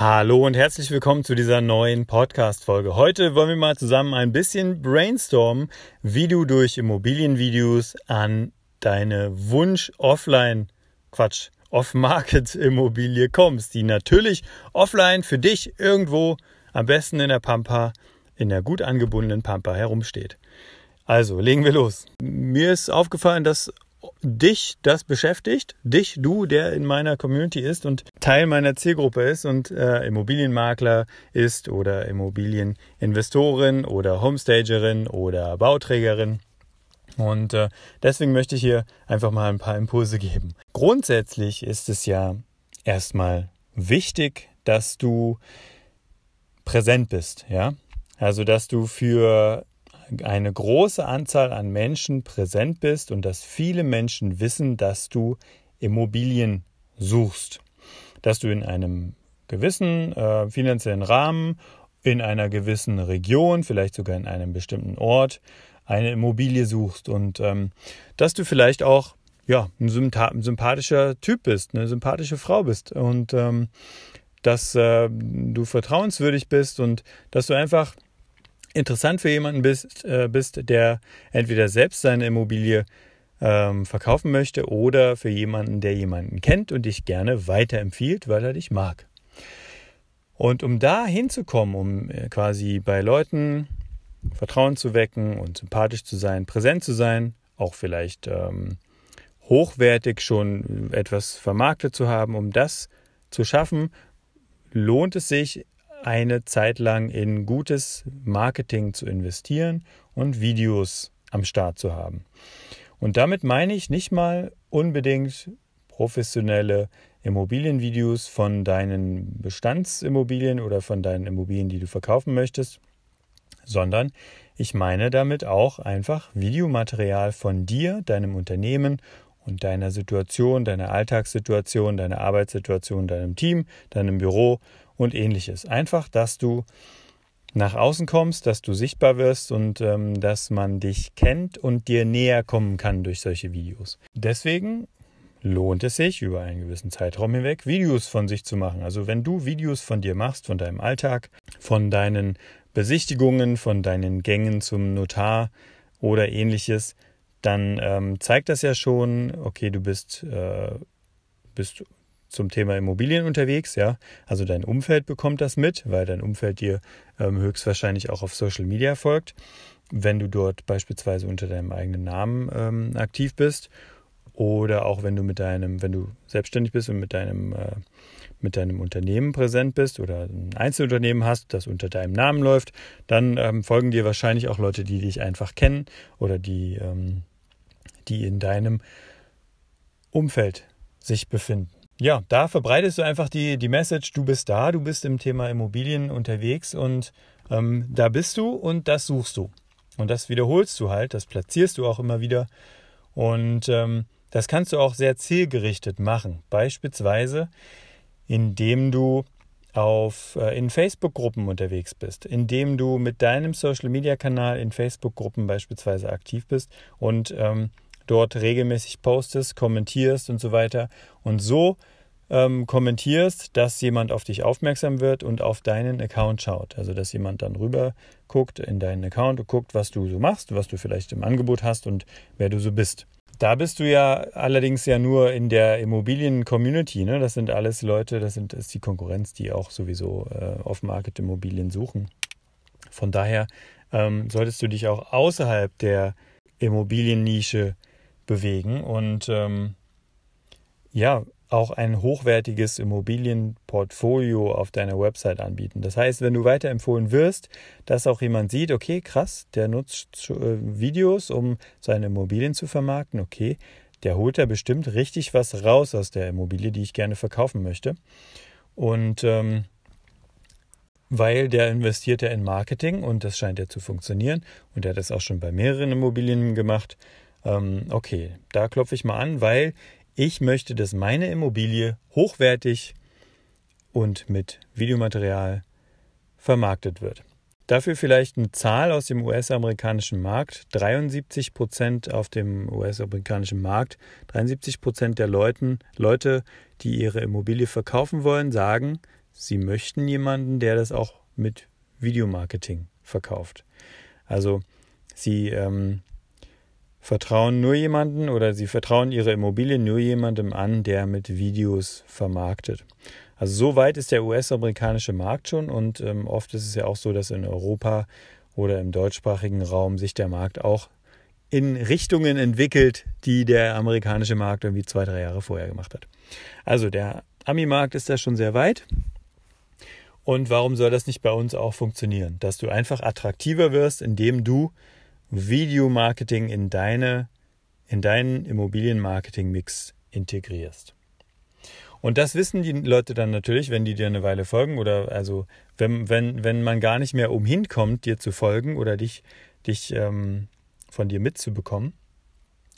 Hallo und herzlich willkommen zu dieser neuen Podcast-Folge. Heute wollen wir mal zusammen ein bisschen brainstormen, wie du durch Immobilienvideos an deine Wunsch-Offline, Quatsch, Off-Market-Immobilie kommst, die natürlich offline für dich irgendwo am besten in der Pampa, in der gut angebundenen Pampa herumsteht. Also, legen wir los. Mir ist aufgefallen, dass dich das beschäftigt, dich, du, der in meiner Community ist und Teil meiner Zielgruppe ist und äh, Immobilienmakler ist oder Immobilieninvestorin oder Homestagerin oder Bauträgerin. Und äh, deswegen möchte ich hier einfach mal ein paar Impulse geben. Grundsätzlich ist es ja erstmal wichtig, dass du präsent bist, ja. Also, dass du für eine große Anzahl an Menschen präsent bist und dass viele Menschen wissen, dass du Immobilien suchst, dass du in einem gewissen äh, finanziellen Rahmen, in einer gewissen Region, vielleicht sogar in einem bestimmten Ort, eine Immobilie suchst. Und ähm, dass du vielleicht auch ja, ein, sympathischer Typ bist, eine sympathische Frau bist. Und ähm, dass äh, du vertrauenswürdig bist und dass du einfach interessant für jemanden bist, äh, bist der entweder selbst seine Immobilie ähm, verkaufen möchte oder für jemanden, der jemanden kennt und dich gerne weiterempfiehlt, weil er dich mag. Und um da hinzukommen, um äh, quasi bei Leuten Vertrauen zu wecken und sympathisch zu sein, präsent zu sein, auch vielleicht ähm, hochwertig schon etwas vermarktet zu haben, um das zu schaffen, lohnt es sich eine Zeit lang in gutes Marketing zu investieren und Videos am Start zu haben. Und damit meine ich nicht mal unbedingt professionelle Immobilienvideos von deinen Bestandsimmobilien oder von deinen Immobilien, die du verkaufen möchtest, sondern ich meine damit auch einfach Videomaterial von dir, deinem Unternehmen und deiner Situation, deiner Alltagssituation, deiner Arbeitssituation, deinem Team, deinem Büro und ähnliches. Einfach, dass du nach außen kommst, dass du sichtbar wirst und ähm, dass man dich kennt und dir näher kommen kann durch solche Videos. Deswegen lohnt es sich, über einen gewissen Zeitraum hinweg Videos von sich zu machen. Also wenn du Videos von dir machst, von deinem Alltag, von deinen Besichtigungen, von deinen Gängen zum Notar oder ähnliches, dann ähm, zeigt das ja schon, okay, du bist, äh, bist zum Thema Immobilien unterwegs, ja. Also dein Umfeld bekommt das mit, weil dein Umfeld dir ähm, höchstwahrscheinlich auch auf Social Media folgt, wenn du dort beispielsweise unter deinem eigenen Namen ähm, aktiv bist oder auch wenn du mit deinem, wenn du selbstständig bist und mit deinem äh, mit deinem Unternehmen präsent bist oder ein Einzelunternehmen hast, das unter deinem Namen läuft, dann ähm, folgen dir wahrscheinlich auch Leute, die dich einfach kennen oder die, ähm, die in deinem Umfeld sich befinden ja, da verbreitest du einfach die, die Message, du bist da, du bist im Thema Immobilien unterwegs und ähm, da bist du und das suchst du. Und das wiederholst du halt, das platzierst du auch immer wieder. Und ähm, das kannst du auch sehr zielgerichtet machen. Beispielsweise, indem du auf, äh, in Facebook-Gruppen unterwegs bist, indem du mit deinem Social-Media-Kanal in Facebook-Gruppen beispielsweise aktiv bist und ähm, dort regelmäßig postest, kommentierst und so weiter. Und so ähm, kommentierst, dass jemand auf dich aufmerksam wird und auf deinen Account schaut. Also dass jemand dann rüber guckt in deinen Account und guckt, was du so machst, was du vielleicht im Angebot hast und wer du so bist. Da bist du ja allerdings ja nur in der Immobilien-Community. Ne? Das sind alles Leute, das sind, ist die Konkurrenz, die auch sowieso äh, Off-Market-Immobilien suchen. Von daher ähm, solltest du dich auch außerhalb der Immobiliennische bewegen und ähm, ja, auch ein hochwertiges Immobilienportfolio auf deiner Website anbieten. Das heißt, wenn du weiterempfohlen wirst, dass auch jemand sieht, okay, krass, der nutzt äh, Videos, um seine Immobilien zu vermarkten, okay, der holt da bestimmt richtig was raus aus der Immobilie, die ich gerne verkaufen möchte. Und ähm, weil der investiert ja in Marketing und das scheint ja zu funktionieren und er hat das auch schon bei mehreren Immobilien gemacht. Ähm, okay, da klopfe ich mal an, weil ich möchte, dass meine Immobilie hochwertig und mit Videomaterial vermarktet wird. Dafür vielleicht eine Zahl aus dem US-amerikanischen Markt. 73 Prozent auf dem US-amerikanischen Markt, 73 Prozent der Leuten, Leute, die ihre Immobilie verkaufen wollen, sagen, sie möchten jemanden, der das auch mit Videomarketing verkauft. Also sie ähm, vertrauen nur jemanden oder sie vertrauen ihre Immobilie nur jemandem an, der mit Videos vermarktet. Also so weit ist der US-amerikanische Markt schon und ähm, oft ist es ja auch so, dass in Europa oder im deutschsprachigen Raum sich der Markt auch in Richtungen entwickelt, die der amerikanische Markt irgendwie zwei, drei Jahre vorher gemacht hat. Also der Ami-Markt ist da schon sehr weit. Und warum soll das nicht bei uns auch funktionieren? Dass du einfach attraktiver wirst, indem du Videomarketing in deine, in deinen Immobilienmarketing-Mix integrierst. Und das wissen die Leute dann natürlich, wenn die dir eine Weile folgen oder also wenn, wenn, wenn man gar nicht mehr umhin kommt, dir zu folgen oder dich, dich ähm, von dir mitzubekommen.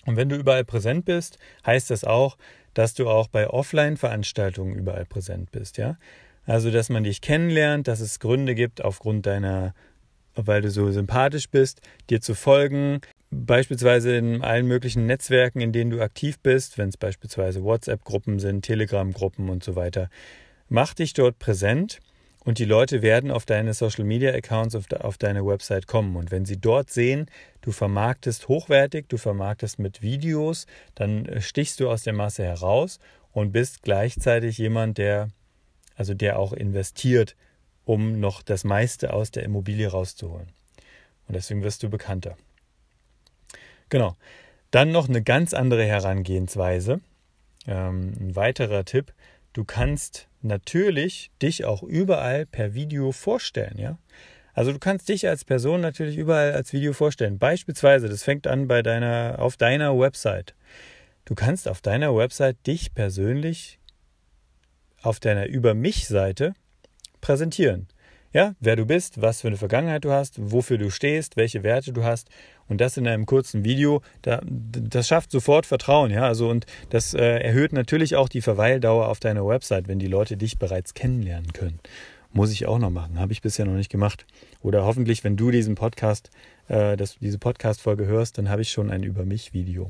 Und wenn du überall präsent bist, heißt das auch, dass du auch bei Offline-Veranstaltungen überall präsent bist, ja. Also, dass man dich kennenlernt, dass es Gründe gibt, aufgrund deiner weil du so sympathisch bist, dir zu folgen, beispielsweise in allen möglichen Netzwerken, in denen du aktiv bist, wenn es beispielsweise WhatsApp-Gruppen sind, Telegram-Gruppen und so weiter. Mach dich dort präsent und die Leute werden auf deine Social-Media-Accounts, auf, de, auf deine Website kommen. Und wenn sie dort sehen, du vermarktest hochwertig, du vermarktest mit Videos, dann äh, stichst du aus der Masse heraus und bist gleichzeitig jemand, der, also der auch investiert um noch das meiste aus der Immobilie rauszuholen. Und deswegen wirst du bekannter. Genau. Dann noch eine ganz andere Herangehensweise. Ähm, ein weiterer Tipp. Du kannst natürlich dich auch überall per Video vorstellen, ja. Also du kannst dich als Person natürlich überall als Video vorstellen. Beispielsweise, das fängt an bei deiner, auf deiner Website. Du kannst auf deiner Website dich persönlich auf deiner Über mich-Seite präsentieren. Ja, wer du bist, was für eine Vergangenheit du hast, wofür du stehst, welche Werte du hast und das in einem kurzen Video, da, das schafft sofort Vertrauen, ja, also und das äh, erhöht natürlich auch die Verweildauer auf deiner Website, wenn die Leute dich bereits kennenlernen können. Muss ich auch noch machen, habe ich bisher noch nicht gemacht. Oder hoffentlich, wenn du diesen Podcast, äh, das, diese Podcast-Folge hörst, dann habe ich schon ein Über mich-Video.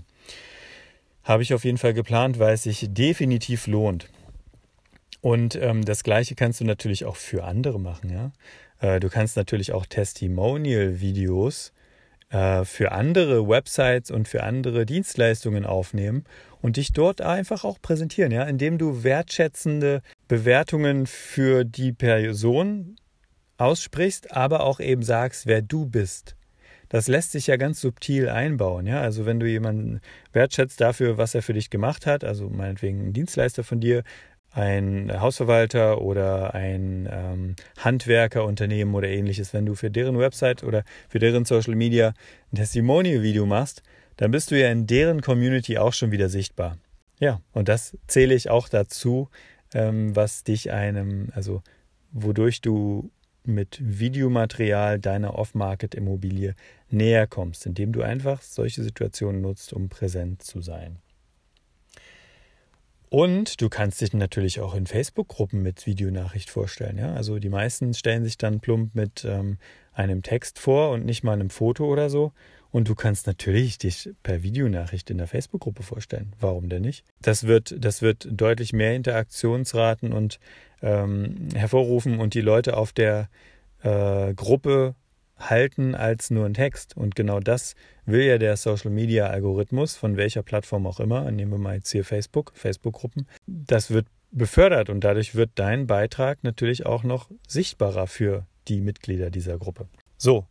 Habe ich auf jeden Fall geplant, weil es sich definitiv lohnt. Und ähm, das Gleiche kannst du natürlich auch für andere machen. Ja? Äh, du kannst natürlich auch Testimonial-Videos äh, für andere Websites und für andere Dienstleistungen aufnehmen und dich dort einfach auch präsentieren, ja? indem du wertschätzende Bewertungen für die Person aussprichst, aber auch eben sagst, wer du bist. Das lässt sich ja ganz subtil einbauen, ja. Also wenn du jemanden wertschätzt dafür, was er für dich gemacht hat, also meinetwegen ein Dienstleister von dir, ein Hausverwalter oder ein ähm, Handwerkerunternehmen oder ähnliches, wenn du für deren Website oder für deren Social Media ein Testimonial-Video machst, dann bist du ja in deren Community auch schon wieder sichtbar. Ja, und das zähle ich auch dazu, ähm, was dich einem, also wodurch du mit Videomaterial deiner Off-Market-Immobilie näher kommst, indem du einfach solche Situationen nutzt, um präsent zu sein. Und du kannst dich natürlich auch in Facebook-Gruppen mit Videonachricht vorstellen. Ja? Also die meisten stellen sich dann plump mit ähm, einem Text vor und nicht mal einem Foto oder so. Und du kannst natürlich dich per Videonachricht in der Facebook-Gruppe vorstellen. Warum denn nicht? Das wird, das wird deutlich mehr Interaktionsraten und ähm, hervorrufen und die Leute auf der äh, Gruppe halten als nur ein Text. Und genau das will ja der Social Media Algorithmus, von welcher Plattform auch immer, nehmen wir mal jetzt hier Facebook, Facebook-Gruppen, das wird befördert und dadurch wird dein Beitrag natürlich auch noch sichtbarer für die Mitglieder dieser Gruppe. So,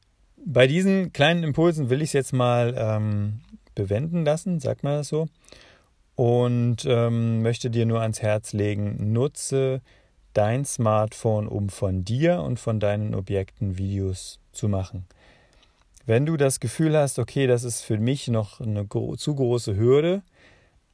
bei diesen kleinen Impulsen will ich es jetzt mal ähm, bewenden lassen, sagt man das so, und ähm, möchte dir nur ans Herz legen, nutze dein Smartphone, um von dir und von deinen Objekten Videos zu machen. Wenn du das Gefühl hast, okay, das ist für mich noch eine zu große Hürde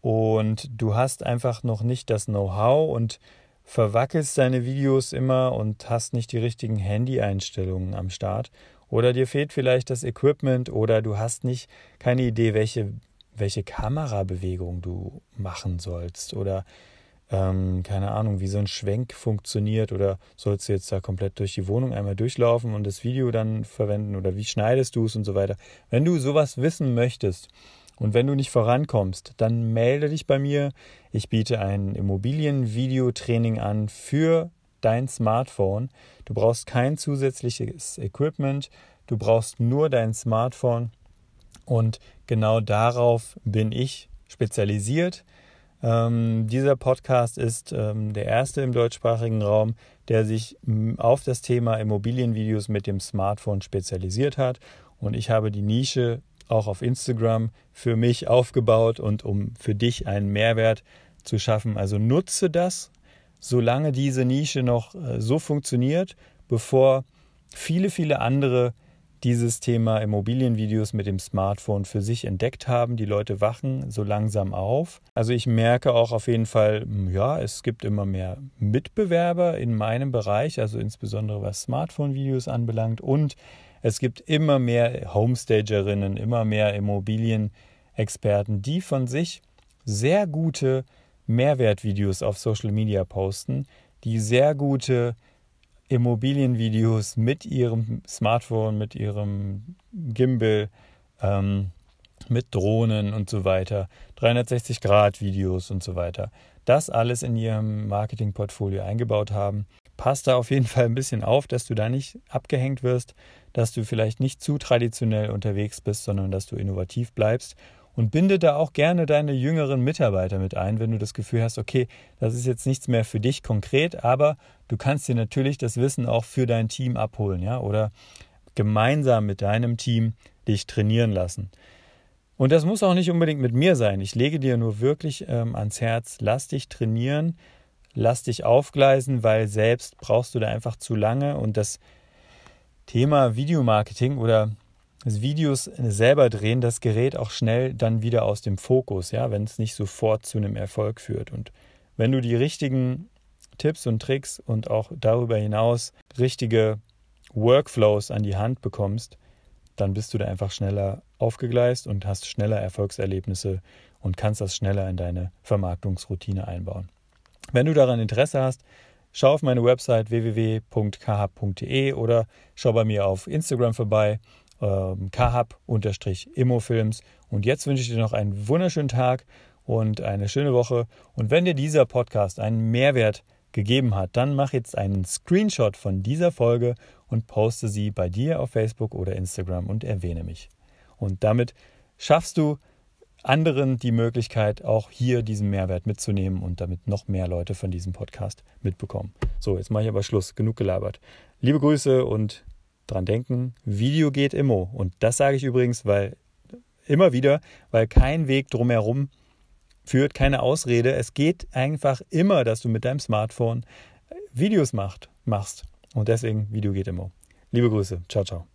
und du hast einfach noch nicht das Know-how und verwackelst deine Videos immer und hast nicht die richtigen Handy-Einstellungen am Start. Oder dir fehlt vielleicht das Equipment oder du hast nicht keine Idee, welche, welche Kamerabewegung du machen sollst. Oder ähm, keine Ahnung, wie so ein Schwenk funktioniert oder sollst du jetzt da komplett durch die Wohnung einmal durchlaufen und das Video dann verwenden oder wie schneidest du es und so weiter. Wenn du sowas wissen möchtest und wenn du nicht vorankommst, dann melde dich bei mir. Ich biete ein Immobilienvideotraining an für dein Smartphone. Du brauchst kein zusätzliches Equipment, du brauchst nur dein Smartphone und genau darauf bin ich spezialisiert. Ähm, dieser Podcast ist ähm, der erste im deutschsprachigen Raum, der sich auf das Thema Immobilienvideos mit dem Smartphone spezialisiert hat. Und ich habe die Nische auch auf Instagram für mich aufgebaut und um für dich einen Mehrwert zu schaffen. Also nutze das, solange diese Nische noch äh, so funktioniert, bevor viele, viele andere dieses Thema Immobilienvideos mit dem Smartphone für sich entdeckt haben. Die Leute wachen so langsam auf. Also ich merke auch auf jeden Fall, hm, ja, es gibt immer mehr Mitbewerber in meinem Bereich, also insbesondere was Smartphone-Videos anbelangt. Und es gibt immer mehr Homestagerinnen, immer mehr Immobilienexperten, die von sich sehr gute Mehrwertvideos auf Social Media posten, die sehr gute Immobilienvideos mit ihrem Smartphone, mit ihrem Gimbal, ähm, mit Drohnen und so weiter, 360-Grad-Videos und so weiter. Das alles in ihrem Marketingportfolio eingebaut haben. Passt da auf jeden Fall ein bisschen auf, dass du da nicht abgehängt wirst, dass du vielleicht nicht zu traditionell unterwegs bist, sondern dass du innovativ bleibst und binde da auch gerne deine jüngeren Mitarbeiter mit ein, wenn du das Gefühl hast, okay, das ist jetzt nichts mehr für dich konkret, aber du kannst dir natürlich das Wissen auch für dein Team abholen, ja, oder gemeinsam mit deinem Team dich trainieren lassen. Und das muss auch nicht unbedingt mit mir sein. Ich lege dir nur wirklich ähm, ans Herz, lass dich trainieren, lass dich aufgleisen, weil selbst brauchst du da einfach zu lange und das Thema Videomarketing oder Videos selber drehen, das gerät auch schnell dann wieder aus dem Fokus, ja, wenn es nicht sofort zu einem Erfolg führt. Und wenn du die richtigen Tipps und Tricks und auch darüber hinaus richtige Workflows an die Hand bekommst, dann bist du da einfach schneller aufgegleist und hast schneller Erfolgserlebnisse und kannst das schneller in deine Vermarktungsroutine einbauen. Wenn du daran Interesse hast, schau auf meine Website www.khab.de oder schau bei mir auf Instagram vorbei ähm, kahab-immofilms. Und jetzt wünsche ich dir noch einen wunderschönen Tag und eine schöne Woche. Und wenn dir dieser Podcast einen Mehrwert gegeben hat, dann mach jetzt einen Screenshot von dieser Folge und poste sie bei dir auf Facebook oder Instagram und erwähne mich. Und damit schaffst du anderen die Möglichkeit, auch hier diesen Mehrwert mitzunehmen und damit noch mehr Leute von diesem Podcast mitbekommen. So, jetzt mache ich aber Schluss. Genug gelabert. Liebe Grüße und dran denken, Video geht immer. Und das sage ich übrigens, weil immer wieder, weil kein Weg drumherum führt, keine Ausrede. Es geht einfach immer, dass du mit deinem Smartphone Videos macht, machst. Und deswegen, Video geht immer. Liebe Grüße. Ciao, ciao.